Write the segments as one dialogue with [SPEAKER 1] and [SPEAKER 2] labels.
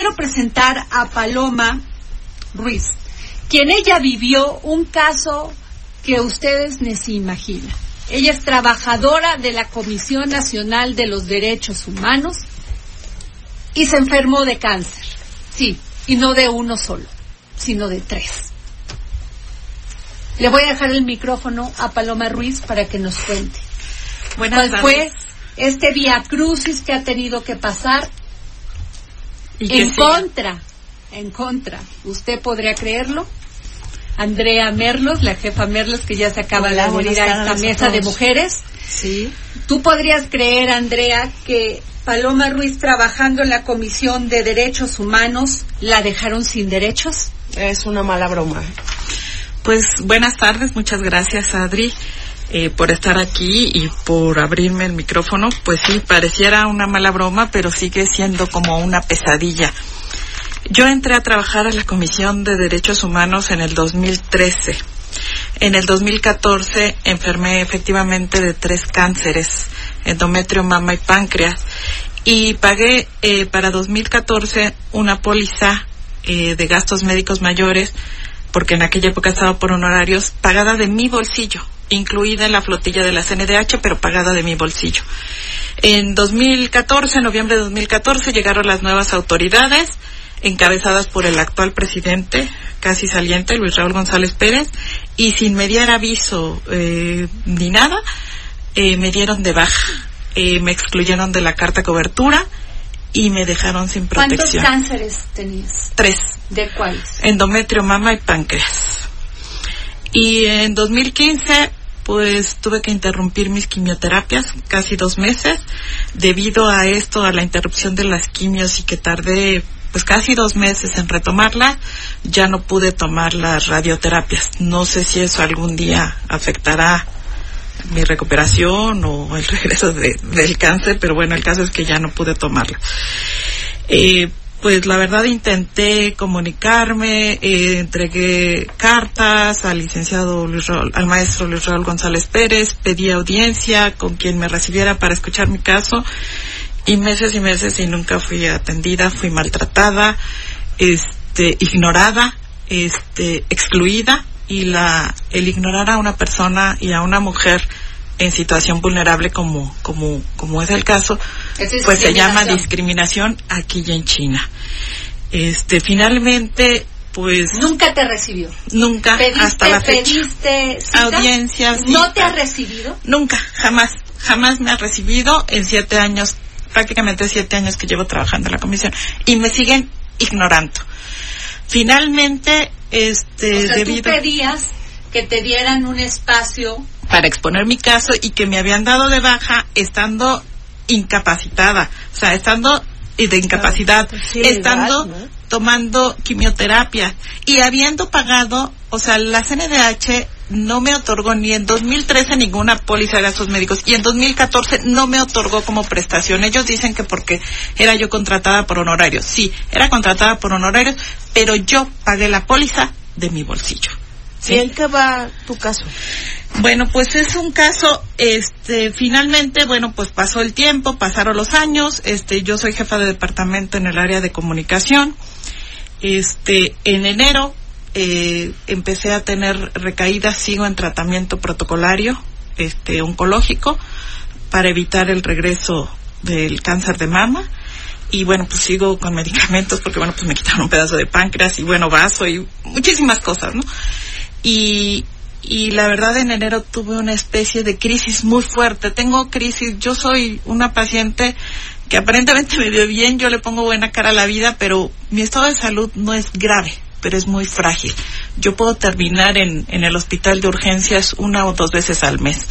[SPEAKER 1] Quiero presentar a Paloma Ruiz, quien ella vivió un caso que ustedes ni se imaginan. Ella es trabajadora de la Comisión Nacional de los Derechos Humanos y se enfermó de cáncer. Sí, y no de uno solo, sino de tres. Le voy a dejar el micrófono a Paloma Ruiz para que nos cuente.
[SPEAKER 2] Buenas
[SPEAKER 1] ¿Cuál fue este vía crucis que ha tenido que pasar en contra, en contra? ¿Usted podría creerlo? Andrea Merlos, la jefa Merlos, que ya se acaba
[SPEAKER 2] Hola,
[SPEAKER 1] de unir a esta
[SPEAKER 2] a
[SPEAKER 1] mesa de mujeres.
[SPEAKER 2] Sí.
[SPEAKER 1] ¿Tú podrías creer, Andrea, que Paloma Ruiz trabajando en la Comisión de Derechos Humanos la dejaron sin derechos?
[SPEAKER 2] Es una mala broma. Pues buenas tardes, muchas gracias Adri eh, por estar aquí y por abrirme el micrófono. Pues sí, pareciera una mala broma, pero sigue siendo como una pesadilla. Yo entré a trabajar a la Comisión de Derechos Humanos en el 2013. En el 2014 enfermé efectivamente de tres cánceres, endometrio, mama y páncreas, y pagué eh, para 2014 una póliza eh, de gastos médicos mayores, porque en aquella época estaba por honorarios, pagada de mi bolsillo, incluida en la flotilla de la CNDH, pero pagada de mi bolsillo. En 2014, noviembre de 2014, llegaron las nuevas autoridades, encabezadas por el actual presidente, casi saliente, Luis Raúl González Pérez, y sin mediar aviso eh, ni nada, eh, me dieron de baja. Eh, me excluyeron de la carta cobertura y me dejaron sin
[SPEAKER 1] ¿Cuántos
[SPEAKER 2] protección.
[SPEAKER 1] cánceres tenías?
[SPEAKER 2] Tres
[SPEAKER 1] ¿De cuáles?
[SPEAKER 2] endometrio, mama y páncreas. Y en 2015, pues tuve que interrumpir mis quimioterapias casi dos meses debido a esto, a la interrupción de las quimios y que tardé pues casi dos meses en retomarla, ya no pude tomar las radioterapias. No sé si eso algún día afectará mi recuperación o el regreso de- del cáncer, pero bueno, el caso es que ya no pude tomarla. Eh, pues la verdad intenté comunicarme, eh, entregué cartas al licenciado Luis Raúl- al maestro Luis Raúl González Pérez, pedí audiencia con quien me recibiera para escuchar mi caso y meses y meses y nunca fui atendida, fui maltratada, este, ignorada, este, excluida y la, el ignorar a una persona y a una mujer en situación vulnerable como, como, como es el caso,
[SPEAKER 1] Es
[SPEAKER 2] pues se llama
[SPEAKER 1] discriminación.
[SPEAKER 2] aquí y en China. Este, finalmente, pues
[SPEAKER 1] Nunca te recibió.
[SPEAKER 2] nunca
[SPEAKER 1] Pediste,
[SPEAKER 2] hasta la fecha.
[SPEAKER 1] pediste cita?
[SPEAKER 2] Audiencias,
[SPEAKER 1] ¿No
[SPEAKER 2] cita.
[SPEAKER 1] te ha recibido?
[SPEAKER 2] Nunca, jamás, jamás me ha recibido en siete años, prácticamente siete años que llevo trabajando en la comisión y me siguen ignorando. Finalmente, este,
[SPEAKER 1] O sea, tú
[SPEAKER 2] debido
[SPEAKER 1] pedías que te dieran un espacio
[SPEAKER 2] para exponer mi caso y que me habían dado de baja estando incapacitada, o sea, estando y de incapacidad,
[SPEAKER 3] sí, legal,
[SPEAKER 2] estando
[SPEAKER 3] ¿no?
[SPEAKER 2] tomando quimioterapia y habiendo pagado, o sea, la CNDH no me otorgó ni en 2013 ninguna póliza de gastos médicos y en 2014 no me otorgó como prestación. Ellos dicen que porque era yo contratada por honorarios. Sí, era contratada por honorarios, pero yo pagué la póliza de mi bolsillo.
[SPEAKER 3] ¿Y en qué va tu caso?
[SPEAKER 2] Bueno, pues es un caso, este, finalmente, bueno, pues pasó el tiempo, pasaron los años, este, yo soy jefa de departamento en el área de comunicación, este, en enero, eh, empecé a tener recaídas, sigo en tratamiento protocolario, este, oncológico, para evitar el regreso del cáncer de mama, y bueno, pues sigo con medicamentos porque bueno, pues me quitaron un pedazo de páncreas y bueno, vaso y muchísimas cosas, ¿no? Y, y la verdad en enero tuve una especie de crisis muy fuerte. Tengo crisis, yo soy una paciente que aparentemente me veo bien, yo le pongo buena cara a la vida, pero mi estado de salud no es grave, pero es muy frágil. Yo puedo terminar en, en el hospital de urgencias una o dos veces al mes.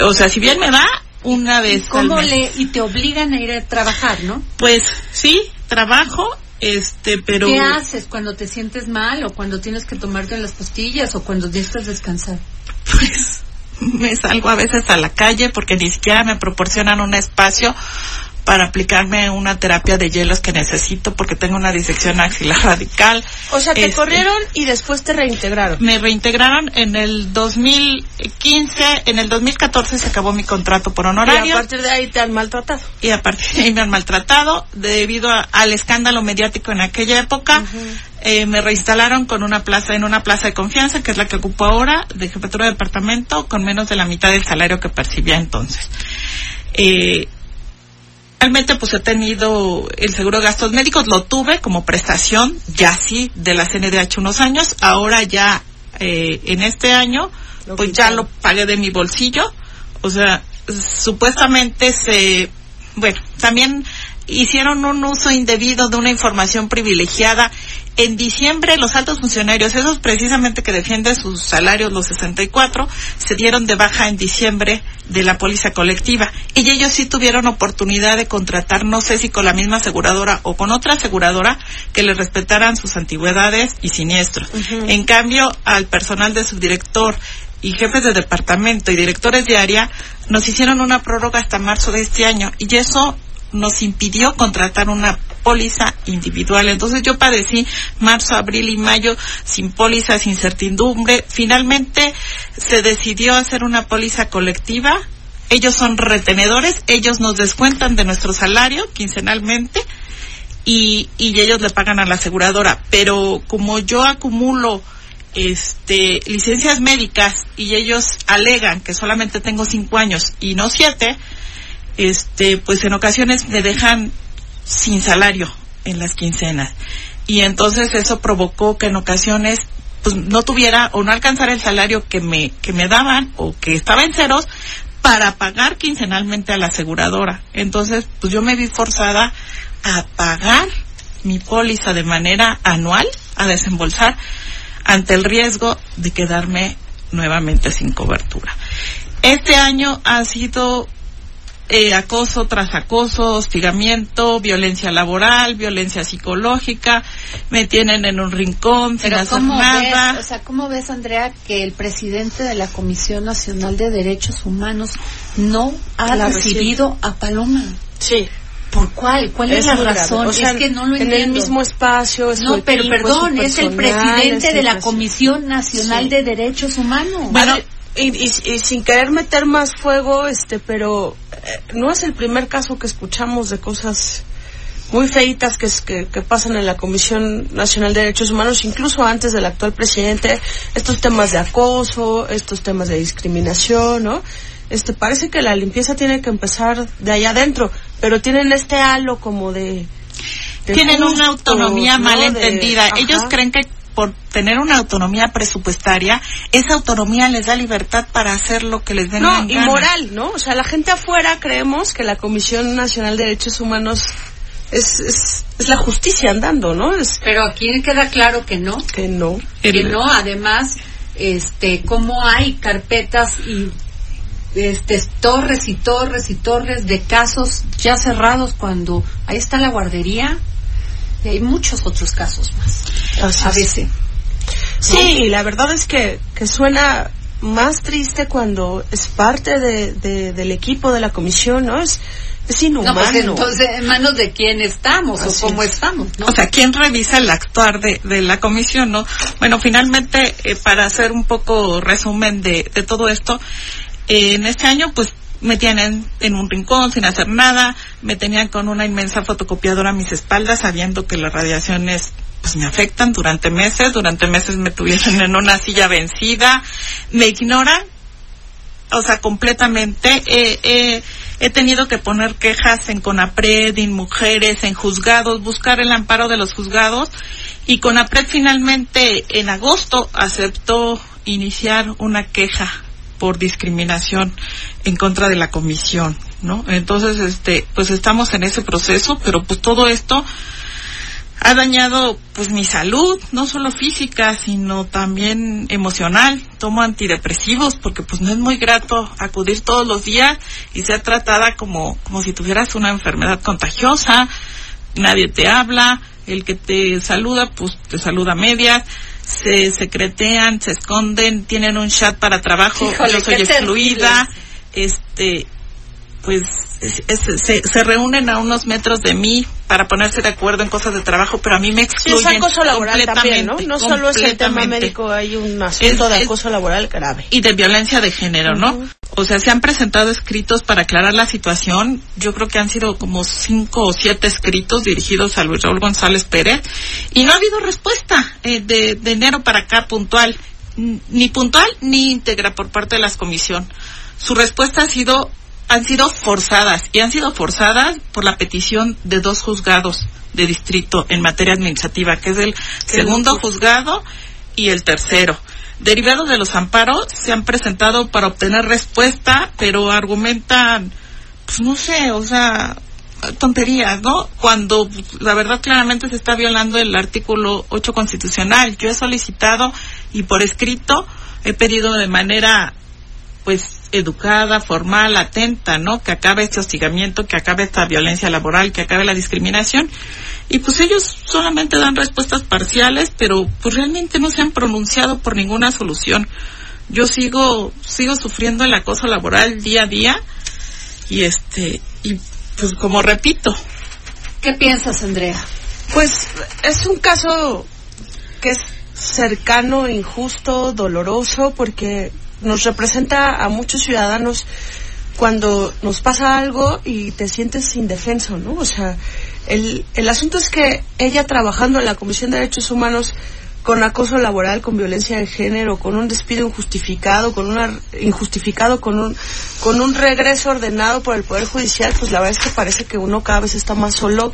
[SPEAKER 2] O sea, si bien me va, una vez
[SPEAKER 1] ¿Cómo le y te obligan a ir a trabajar, no?
[SPEAKER 2] Pues sí, trabajo, este, pero
[SPEAKER 1] ¿Qué haces cuando te sientes mal o cuando tienes que tomarte las pastillas o cuando necesitas descansar?
[SPEAKER 2] Pues me salgo a veces a la calle porque ni siquiera me proporcionan un espacio para aplicarme una terapia de hielos que necesito porque tengo una disección axilar radical.
[SPEAKER 3] O sea, te este, corrieron y después te reintegraron.
[SPEAKER 2] Me reintegraron en el 2015, en el 2014 se acabó mi contrato por honorario.
[SPEAKER 3] Y a partir de ahí te han maltratado.
[SPEAKER 2] Y a partir de ahí me han maltratado debido al escándalo mediático en aquella época. Eh, me reinstalaron con una plaza en una plaza de confianza que es la que ocupo ahora de jefatura de departamento con menos de la mitad del salario que percibía entonces. Eh, Realmente pues he tenido el seguro de gastos médicos, lo tuve como prestación, ya sí, de la CNDH unos años, ahora ya eh, en este año pues ya lo pagué de mi bolsillo, o sea, supuestamente se, bueno, también hicieron un uso indebido de una información privilegiada. En diciembre los altos funcionarios, esos precisamente que defienden sus salarios, los 64, se dieron de baja en diciembre de la póliza colectiva. Y ellos sí tuvieron oportunidad de contratar, no sé si con la misma aseguradora o con otra aseguradora, que les respetaran sus antigüedades y siniestros. En cambio, al personal de subdirector y jefes de departamento y directores de área nos hicieron una prórroga hasta marzo de este año y eso nos impidió contratar una póliza individual. Entonces yo padecí marzo, abril y mayo sin póliza, sin certidumbre. Finalmente se decidió hacer una póliza colectiva. Ellos son retenedores, ellos nos descuentan de nuestro salario quincenalmente y, y ellos le pagan a la aseguradora. Pero como yo acumulo este, licencias médicas y ellos alegan que solamente tengo cinco años y no siete, este, pues en ocasiones me dejan sin salario en las quincenas. Y entonces eso provocó que en ocasiones pues no tuviera o no alcanzara el salario que me, que me daban o que estaba en ceros para pagar quincenalmente a la aseguradora. Entonces, pues yo me vi forzada a pagar mi póliza de manera anual, a desembolsar, ante el riesgo de quedarme nuevamente sin cobertura. Este año ha sido eh, acoso tras acoso, hostigamiento, violencia laboral, violencia psicológica, me tienen en un rincón sin hacer nada.
[SPEAKER 1] Ves, o sea, ¿cómo ves, Andrea, que el presidente de la Comisión Nacional de Derechos Humanos no ha recibido a Paloma?
[SPEAKER 3] Sí.
[SPEAKER 1] ¿Por cuál? ¿Cuál es, la razón? es que no lo entiendo.
[SPEAKER 3] En el mismo espacio.
[SPEAKER 1] no, pero perdón, es, el presidente de la Comisión Nacional de Derechos Humanos.
[SPEAKER 3] Bueno, y, sin querer meter más fuego, este, pero eh, no es el primer caso que escuchamos de cosas muy feitas que, que, que, pasan en la Comisión Nacional de Derechos Humanos, incluso antes del actual presidente, estos temas de acoso, estos temas de discriminación, ¿no? Este, parece que la limpieza tiene que empezar de allá adentro, pero tienen este halo como de...
[SPEAKER 2] tienen una autonomía mal entendida. Ellos creen que tener una autonomía presupuestaria, esa autonomía les da libertad para hacer lo que les den
[SPEAKER 3] No, y moral, ¿no? O sea, la gente afuera creemos que la Comisión Nacional de Derechos Humanos es, es, es la justicia andando, ¿no? Es,
[SPEAKER 1] Pero aquí queda claro que no.
[SPEAKER 3] Que no.
[SPEAKER 1] Que no, además, este, cómo hay carpetas y este, torres y torres y torres de casos ya cerrados cuando ahí está la guardería, y hay muchos otros casos más. a veces.
[SPEAKER 3] Sí, la verdad es que, que suena más triste cuando es parte de, del equipo de la comisión, ¿no? Es, es inhumano.
[SPEAKER 1] No, pues entonces, ¿en manos de quién estamos o cómo estamos? ¿no?
[SPEAKER 2] O sea, ¿quién revisa el actuar de, de la comisión, no? Bueno, finalmente, eh, para hacer un poco resumen de, de todo esto, eh, en este año, pues me tienen en un rincón sin hacer nada, me tenían con una inmensa fotocopiadora a mis espaldas sabiendo que las radiaciones pues me afectan durante meses, durante meses me tuviesen en una silla vencida, me ignoran, o sea, completamente. he tenido que poner quejas en CONAPRED, en mujeres, en juzgados, buscar el amparo de los juzgados y CONAPRED finalmente en agosto aceptó iniciar una queja por discriminación en contra de la comisión, ¿no? Entonces, este, pues estamos en ese proceso, pero pues todo esto ha dañado pues mi salud, no solo física, sino también emocional. Tomo antidepresivos porque pues no es muy grato acudir todos los días y ser tratada como, como si tuvieras una enfermedad contagiosa, nadie te habla, el que te saluda pues te saluda a medias, se secretean, se esconden, tienen un chat para trabajo, yo soy excluida, este, pues se, se, reúnen a unos metros de mí para ponerse de acuerdo en cosas de trabajo, pero a mí me excluyen
[SPEAKER 3] sí, es acoso laboral también, ¿no? No solo es el tema médico, hay un asunto de acoso laboral grave.
[SPEAKER 2] Y de violencia de género, ¿no? O sea, se han presentado escritos para aclarar la situación. Yo creo que han sido como cinco o siete escritos dirigidos a Luis Raúl González Pérez y no ha habido respuesta eh, de, de enero para acá puntual, ni puntual ni íntegra por parte de la comisión. Su respuesta ha sido han sido forzadas y han sido forzadas por la petición de dos juzgados de distrito en materia administrativa, que es el segundo juzgado y el tercero. Derivados de los amparos se han presentado para obtener respuesta, pero argumentan, pues no sé, o sea, tonterías, ¿no? Cuando la verdad claramente se está violando el artículo 8 constitucional. Yo he solicitado y por escrito he pedido de manera pues educada, formal, atenta, ¿no? Que acabe este hostigamiento, que acabe esta violencia laboral, que acabe la discriminación. Y pues ellos solamente dan respuestas parciales, pero pues realmente no se han pronunciado por ninguna solución. Yo sigo sigo sufriendo el acoso laboral día a día y este y pues como repito.
[SPEAKER 1] ¿Qué piensas, Andrea?
[SPEAKER 3] Pues es un caso que es cercano, injusto, doloroso, porque nos representa a muchos ciudadanos cuando nos pasa algo y te sientes indefenso, ¿no? O sea, el, el asunto es que ella trabajando en la Comisión de Derechos Humanos con acoso laboral, con violencia de género, con un despido injustificado, con una injustificado, con un con un regreso ordenado por el poder judicial, pues la verdad es que parece que uno cada vez está más solo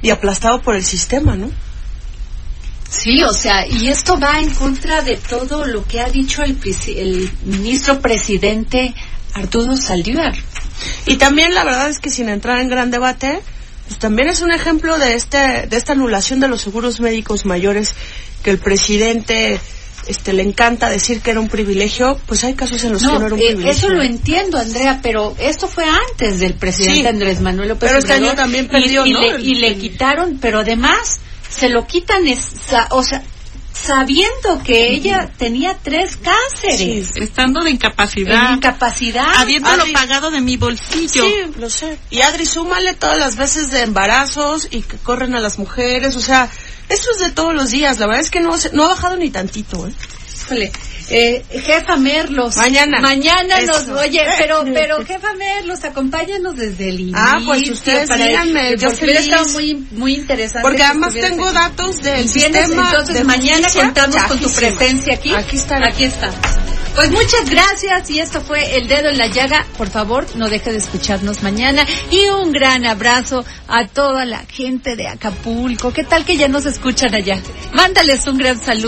[SPEAKER 3] y aplastado por el sistema, ¿no?
[SPEAKER 1] Sí, o sea, y esto va en contra de todo lo que ha dicho el, el ministro presidente Arturo Saldívar.
[SPEAKER 3] Y también la verdad es que sin entrar en gran debate, pues también es un ejemplo de este de esta anulación de los seguros médicos mayores que el presidente este le encanta decir que era un privilegio, pues hay casos en los que no era un eh, privilegio.
[SPEAKER 1] Eso lo entiendo, Andrea, pero esto fue antes del presidente Andrés Manuel López
[SPEAKER 3] Pero este año también perdió,
[SPEAKER 1] y,
[SPEAKER 3] ¿no?
[SPEAKER 1] le, y le quitaron, pero además se lo quitan, o sea, sabiendo que ella tenía tres cánceres.
[SPEAKER 2] estando de incapacidad.
[SPEAKER 1] incapacidad.
[SPEAKER 2] Habiéndolo pagado de mi bolsillo.
[SPEAKER 3] Sí, lo sé. Y Adri, súmale todas las veces de embarazos y que corren a las mujeres, o sea, eso es de todos los días. La verdad es que no, no ha bajado ni tantito, ¿eh?
[SPEAKER 1] Híjole. Eh, jefa Merlos.
[SPEAKER 3] Mañana.
[SPEAKER 1] Mañana nos, oye, pero, pero jefa Merlos, acompáñanos desde el inicio.
[SPEAKER 3] Ah, pues ustedes díganme, yo
[SPEAKER 1] feliz. estado muy, muy interesante.
[SPEAKER 3] Porque además tengo datos del sistema.
[SPEAKER 1] Entonces mañana contamos con tu presencia aquí.
[SPEAKER 3] Aquí está.
[SPEAKER 1] Aquí está. Pues muchas gracias y esto fue El Dedo en la Llaga. Por favor, no deje de escucharnos mañana y un gran abrazo a toda la gente de Acapulco. ¿Qué tal que ya nos escuchan allá? Mándales un gran saludo.